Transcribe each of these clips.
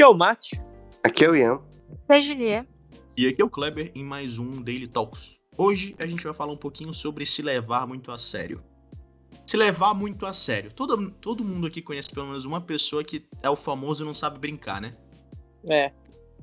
Aqui é o Mate. Aqui é o Ian. Oi, Julia. E aqui é o Kleber em mais um Daily Talks. Hoje a gente vai falar um pouquinho sobre se levar muito a sério. Se levar muito a sério. Todo, todo mundo aqui conhece pelo menos uma pessoa que é o famoso e não sabe brincar, né? É.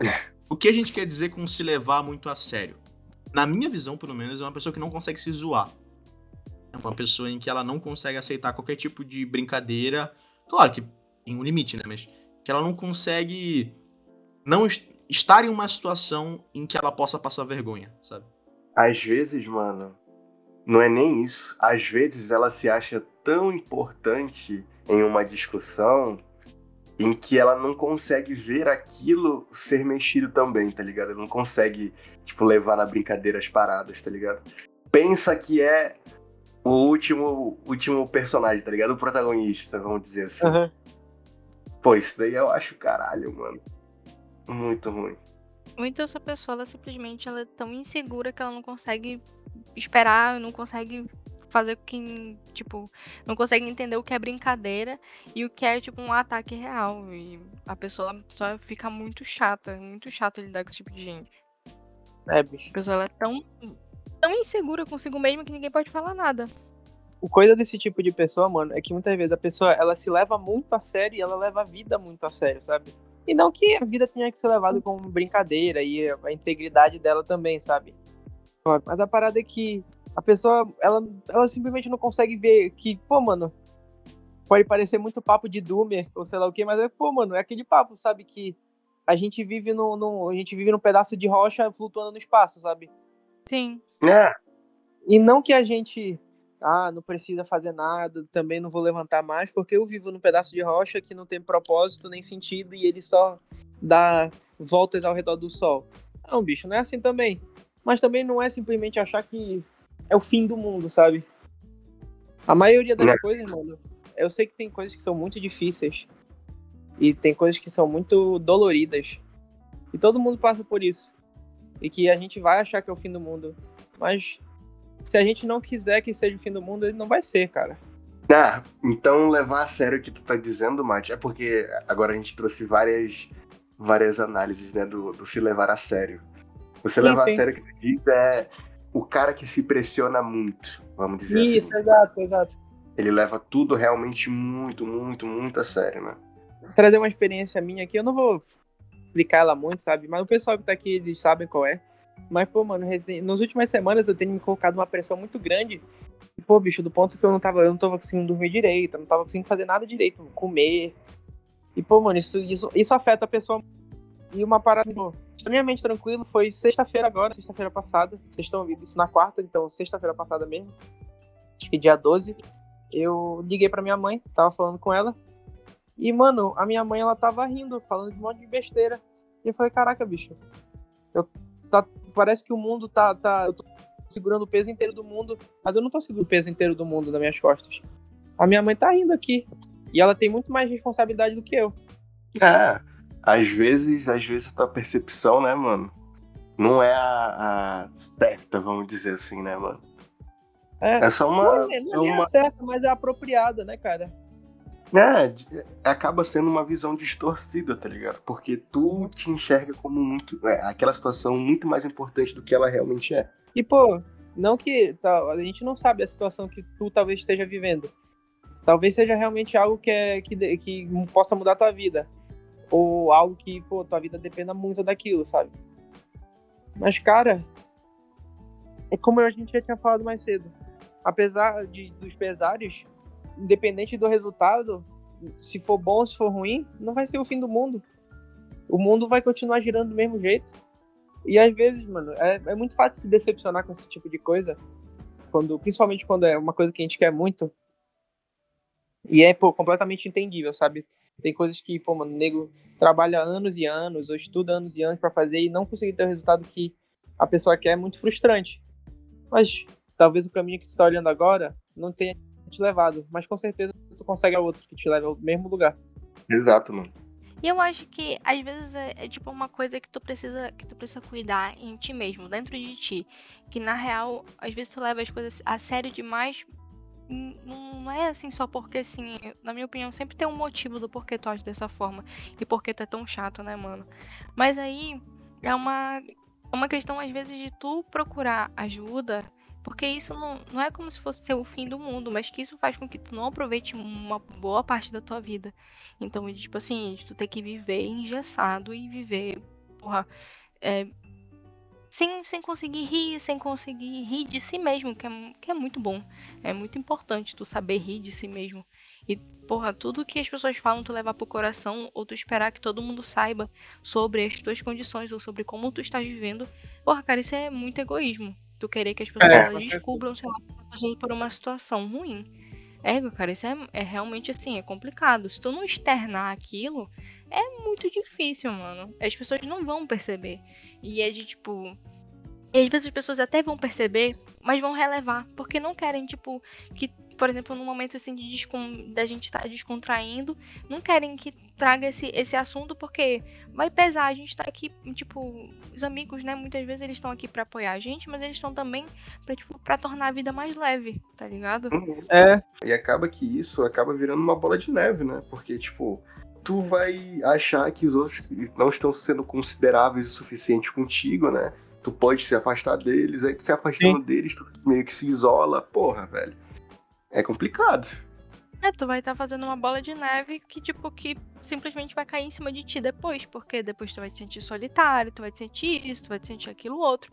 O que a gente quer dizer com se levar muito a sério? Na minha visão, pelo menos, é uma pessoa que não consegue se zoar. É uma pessoa em que ela não consegue aceitar qualquer tipo de brincadeira. Claro que em um limite, né? Mas que ela não consegue não est- estar em uma situação em que ela possa passar vergonha, sabe? Às vezes, mano, não é nem isso. Às vezes ela se acha tão importante em uma discussão em que ela não consegue ver aquilo ser mexido também, tá ligado? Ela não consegue, tipo, levar na brincadeira as paradas, tá ligado? Pensa que é o último, último personagem, tá ligado? O protagonista, vamos dizer assim. Aham. Pô, isso daí eu acho caralho, mano. Muito ruim. Muito essa pessoa, ela simplesmente ela é tão insegura que ela não consegue esperar, não consegue fazer com que, tipo, não consegue entender o que é brincadeira e o que é, tipo, um ataque real. E a pessoa só fica muito chata, muito chato lidar com esse tipo de gente. É, bicho. A pessoa ela é tão, tão insegura consigo mesma que ninguém pode falar nada. O coisa desse tipo de pessoa, mano, é que muitas vezes a pessoa, ela se leva muito a sério e ela leva a vida muito a sério, sabe? E não que a vida tenha que ser levada como brincadeira e a integridade dela também, sabe? Mas a parada é que a pessoa, ela, ela simplesmente não consegue ver que, pô, mano, pode parecer muito papo de Doomer ou sei lá o quê, mas é, pô, mano, é aquele papo, sabe? Que a gente vive num, num, a gente vive num pedaço de rocha flutuando no espaço, sabe? Sim. É, E não que a gente, ah, não precisa fazer nada, também não vou levantar mais, porque eu vivo num pedaço de rocha que não tem propósito nem sentido e ele só dá voltas ao redor do sol. Não, bicho, não é assim também. Mas também não é simplesmente achar que é o fim do mundo, sabe? A maioria das Não. coisas, mano, eu sei que tem coisas que são muito difíceis e tem coisas que são muito doloridas. E todo mundo passa por isso. E que a gente vai achar que é o fim do mundo. Mas se a gente não quiser que seja o fim do mundo, ele não vai ser, cara. Ah, então levar a sério o que tu tá dizendo, Mate, é porque agora a gente trouxe várias, várias análises, né, do, do se levar a sério. O se Sim, levar sim. a sério que tu diz é o cara que se pressiona muito, vamos dizer Isso, assim. exato, exato. Ele leva tudo realmente muito, muito, muito a sério, né? Trazer uma experiência minha aqui, eu não vou explicar ela muito, sabe? Mas o pessoal que tá aqui, eles sabem qual é. Mas, pô, mano, nas últimas semanas eu tenho me colocado uma pressão muito grande. E, pô, bicho, do ponto que eu não tava, eu não tava conseguindo dormir direito, eu não tava conseguindo fazer nada direito, comer. E, pô, mano, isso, isso, isso afeta a pessoa. E uma parada, pô, extremamente tranquilo foi sexta-feira agora, sexta-feira passada. Vocês estão ouvindo isso na quarta, então sexta-feira passada mesmo. Acho que dia 12. Eu liguei pra minha mãe, tava falando com ela. E, mano, a minha mãe, ela tava rindo, falando de um monte de besteira. E eu falei, caraca, bicho. Eu, tá, parece que o mundo tá, tá. Eu tô segurando o peso inteiro do mundo, mas eu não tô segurando o peso inteiro do mundo nas minhas costas. A minha mãe tá rindo aqui. E ela tem muito mais responsabilidade do que eu. É, às vezes, às vezes tua percepção, né, mano, não é a, a certa, vamos dizer assim, né, mano? É, É só uma. não é, não é a uma certa, mas é a apropriada, né, cara? É, acaba sendo uma visão distorcida, tá ligado? Porque tu te enxerga como muito. É, aquela situação muito mais importante do que ela realmente é. E, pô, não que. tá, a gente não sabe a situação que tu talvez esteja vivendo. Talvez seja realmente algo que, é, que, que possa mudar tua vida. Ou algo que, pô, tua vida dependa muito daquilo, sabe? Mas, cara, é como a gente já tinha falado mais cedo. Apesar de, dos pesares, independente do resultado, se for bom ou se for ruim, não vai ser o fim do mundo. O mundo vai continuar girando do mesmo jeito. E às vezes, mano, é, é muito fácil se decepcionar com esse tipo de coisa. Quando, principalmente quando é uma coisa que a gente quer muito. E é, pô, completamente entendível, sabe? Tem coisas que, pô, mano, o nego trabalha anos e anos, ou estuda anos e anos pra fazer e não conseguir ter o resultado que a pessoa quer é muito frustrante. Mas talvez o caminho que tu tá olhando agora não tenha te levado, mas com certeza tu consegue outro que te leve ao mesmo lugar. Exato, mano. E eu acho que às vezes é, é tipo uma coisa que tu precisa que tu precisa cuidar em ti mesmo, dentro de ti, que na real às vezes tu leva as coisas a sério demais não, não é assim só porque, assim, na minha opinião, sempre tem um motivo do porquê tu age dessa forma e porquê tu é tão chato, né, mano? Mas aí é uma, uma questão, às vezes, de tu procurar ajuda, porque isso não, não é como se fosse ser o fim do mundo, mas que isso faz com que tu não aproveite uma boa parte da tua vida. Então, tipo assim, tu ter que viver engessado e viver, porra, é, sem, sem conseguir rir, sem conseguir rir de si mesmo, que é, que é muito bom. É muito importante tu saber rir de si mesmo. E, porra, tudo que as pessoas falam tu levar pro coração, ou tu esperar que todo mundo saiba sobre as tuas condições, ou sobre como tu estás vivendo, porra, cara, isso é muito egoísmo. Tu querer que as pessoas é, descubram, sei lá, tá passando por uma situação ruim. É, cara, isso é, é realmente assim, é complicado. Se tu não externar aquilo, é muito difícil, mano. As pessoas não vão perceber. E é de tipo. E às vezes as pessoas até vão perceber, mas vão relevar. Porque não querem, tipo, que, por exemplo, no momento assim de descon... da gente estar tá descontraindo, não querem que traga esse, esse assunto, porque vai pesar. A gente tá aqui, tipo, os amigos, né? Muitas vezes eles estão aqui para apoiar a gente, mas eles estão também pra, tipo, pra tornar a vida mais leve, tá ligado? Uhum. É. E acaba que isso acaba virando uma bola de neve, né? Porque, tipo, tu vai achar que os outros não estão sendo consideráveis o suficiente contigo, né? Tu pode se afastar deles, aí tu se afastando Sim. deles, tu meio que se isola. Porra, velho. É complicado. É, tu vai estar tá fazendo uma bola de neve que, tipo, que simplesmente vai cair em cima de ti depois, porque depois tu vai te sentir solitário, tu vai te sentir isso, tu vai te sentir aquilo outro.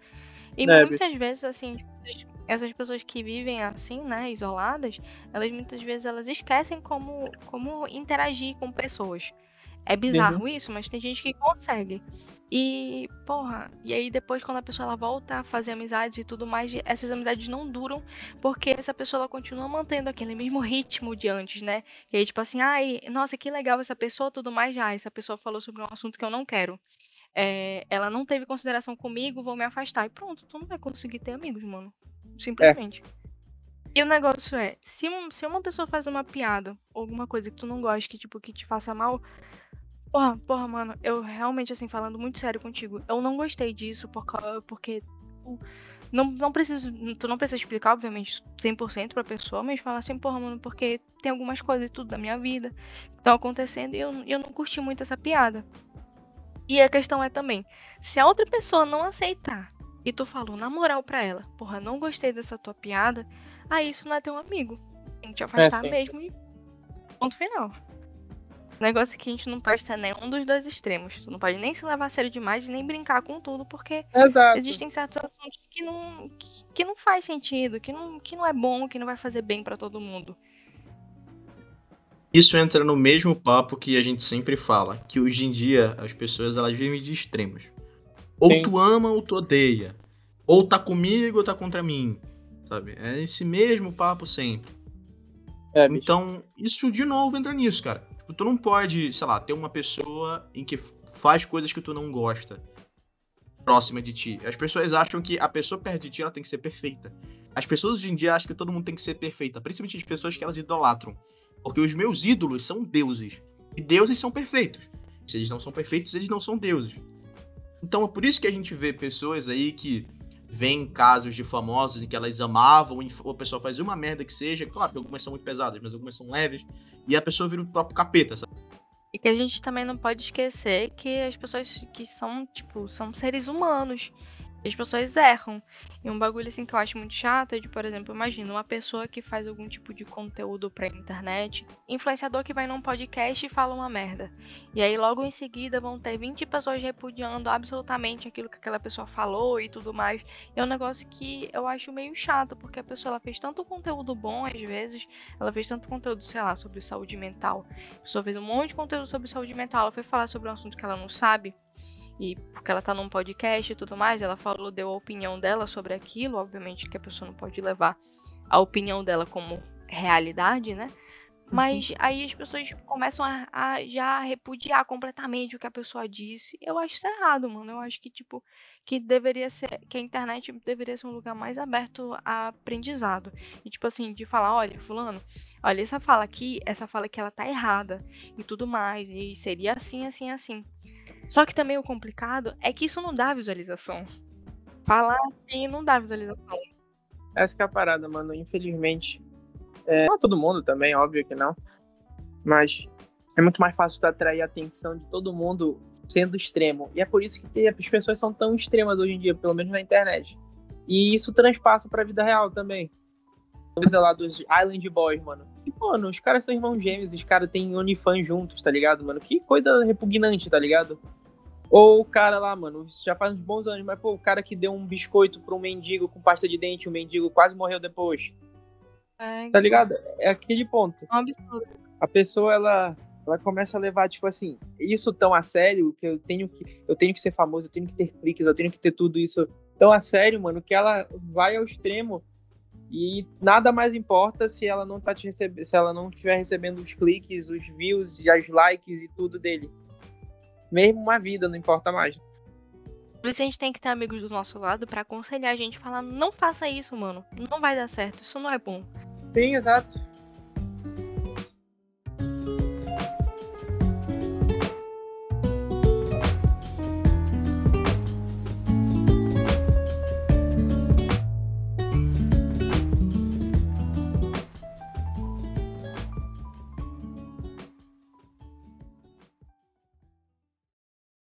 E é, muitas vezes, assim, essas pessoas que vivem assim, né, isoladas, elas muitas vezes elas esquecem como, como interagir com pessoas. É bizarro uhum. isso, mas tem gente que consegue. E, porra, e aí depois quando a pessoa ela volta a fazer amizades e tudo mais, essas amizades não duram porque essa pessoa ela continua mantendo aquele mesmo ritmo de antes, né? E aí, tipo assim, ai, nossa, que legal essa pessoa, tudo mais, já, essa pessoa falou sobre um assunto que eu não quero é, ela não teve consideração comigo, vou me afastar. E pronto, tu não vai conseguir ter amigos, mano. Simplesmente. É. E o negócio é, se, um, se uma pessoa faz uma piada, ou alguma coisa que tu não gosta, que tipo, que te faça mal, porra, porra, mano, eu realmente, assim, falando muito sério contigo, eu não gostei disso porque, porque tu não, não preciso, tu não precisa explicar, obviamente, 100% pra pessoa, mas falar assim, porra, mano, porque tem algumas coisas e tudo da minha vida que estão acontecendo e eu, eu não curti muito essa piada. E a questão é também, se a outra pessoa não aceitar e tu falou na moral pra ela, porra, não gostei dessa tua piada, aí isso não é teu amigo. Tem que te é, afastar é, mesmo e ponto final. O negócio é que a gente não pode ser nenhum dos dois extremos. Tu não pode nem se levar a sério demais nem brincar com tudo, porque Exato. existem certos assuntos que não, que, que, não faz sentido, que não, que não é bom, que não vai fazer bem para todo mundo. Isso entra no mesmo papo que a gente sempre fala, que hoje em dia as pessoas elas vivem de extremos. Ou Sim. tu ama ou tu odeia. Ou tá comigo ou tá contra mim. Sabe? É esse mesmo papo sempre. É, então, isso de novo entra nisso, cara. Tipo, tu não pode, sei lá, ter uma pessoa em que faz coisas que tu não gosta próxima de ti. As pessoas acham que a pessoa perto de ti ela tem que ser perfeita. As pessoas hoje em dia acham que todo mundo tem que ser perfeita, principalmente as pessoas que elas idolatram. Porque os meus ídolos são deuses. E deuses são perfeitos. Se eles não são perfeitos, eles não são deuses. Então é por isso que a gente vê pessoas aí que vêm casos de famosos em que elas amavam, ou a pessoa faz uma merda que seja, claro que algumas são muito pesadas, mas algumas são leves, e a pessoa vira o próprio capeta, sabe? E que a gente também não pode esquecer que as pessoas que são, tipo, são seres humanos as pessoas erram. E um bagulho assim que eu acho muito chato é de, por exemplo, imagina uma pessoa que faz algum tipo de conteúdo pra internet, influenciador que vai num podcast e fala uma merda. E aí logo em seguida vão ter 20 pessoas repudiando absolutamente aquilo que aquela pessoa falou e tudo mais. E é um negócio que eu acho meio chato, porque a pessoa ela fez tanto conteúdo bom às vezes, ela fez tanto conteúdo, sei lá, sobre saúde mental. A pessoa fez um monte de conteúdo sobre saúde mental, ela foi falar sobre um assunto que ela não sabe e porque ela tá num podcast e tudo mais, ela falou, deu a opinião dela sobre aquilo, obviamente que a pessoa não pode levar a opinião dela como realidade, né? Mas uhum. aí as pessoas começam a, a, já repudiar completamente o que a pessoa disse. Eu acho isso errado, mano. Eu acho que, tipo, que deveria ser. Que a internet deveria ser um lugar mais aberto a aprendizado. E, tipo assim, de falar, olha, fulano, olha, essa fala aqui, essa fala que ela tá errada e tudo mais. E seria assim, assim, assim. Só que também o complicado é que isso não dá visualização. Falar assim não dá visualização. Essa que é a parada, mano, infelizmente. É, não todo mundo também, óbvio que não. Mas é muito mais fácil tu atrair a atenção de todo mundo sendo extremo. E é por isso que as pessoas são tão extremas hoje em dia, pelo menos na internet. E isso transpassa pra vida real também. Coisa lá dos Island Boys, mano. E, mano, os caras são irmãos gêmeos, os caras têm OnlyFans juntos, tá ligado, mano? Que coisa repugnante, tá ligado? Ou o cara lá, mano, isso já faz uns bons anos, mas, pô, o cara que deu um biscoito pra um mendigo com pasta de dente, o mendigo quase morreu depois. É, Tá ligado? É aquele ponto. é um absurdo. A pessoa, ela, ela começa a levar, tipo assim, isso tão a sério, que eu tenho que, eu tenho que ser famoso, eu tenho que ter cliques, eu tenho que ter tudo isso tão a sério, mano, que ela vai ao extremo e nada mais importa se ela não tá te recebendo, se ela não estiver recebendo os cliques, os views, e as likes e tudo dele. Mesmo uma vida, não importa mais. Por isso a gente tem que ter amigos do nosso lado pra aconselhar a gente, falar, não faça isso, mano. Não vai dar certo, isso não é bom. Sim, exato.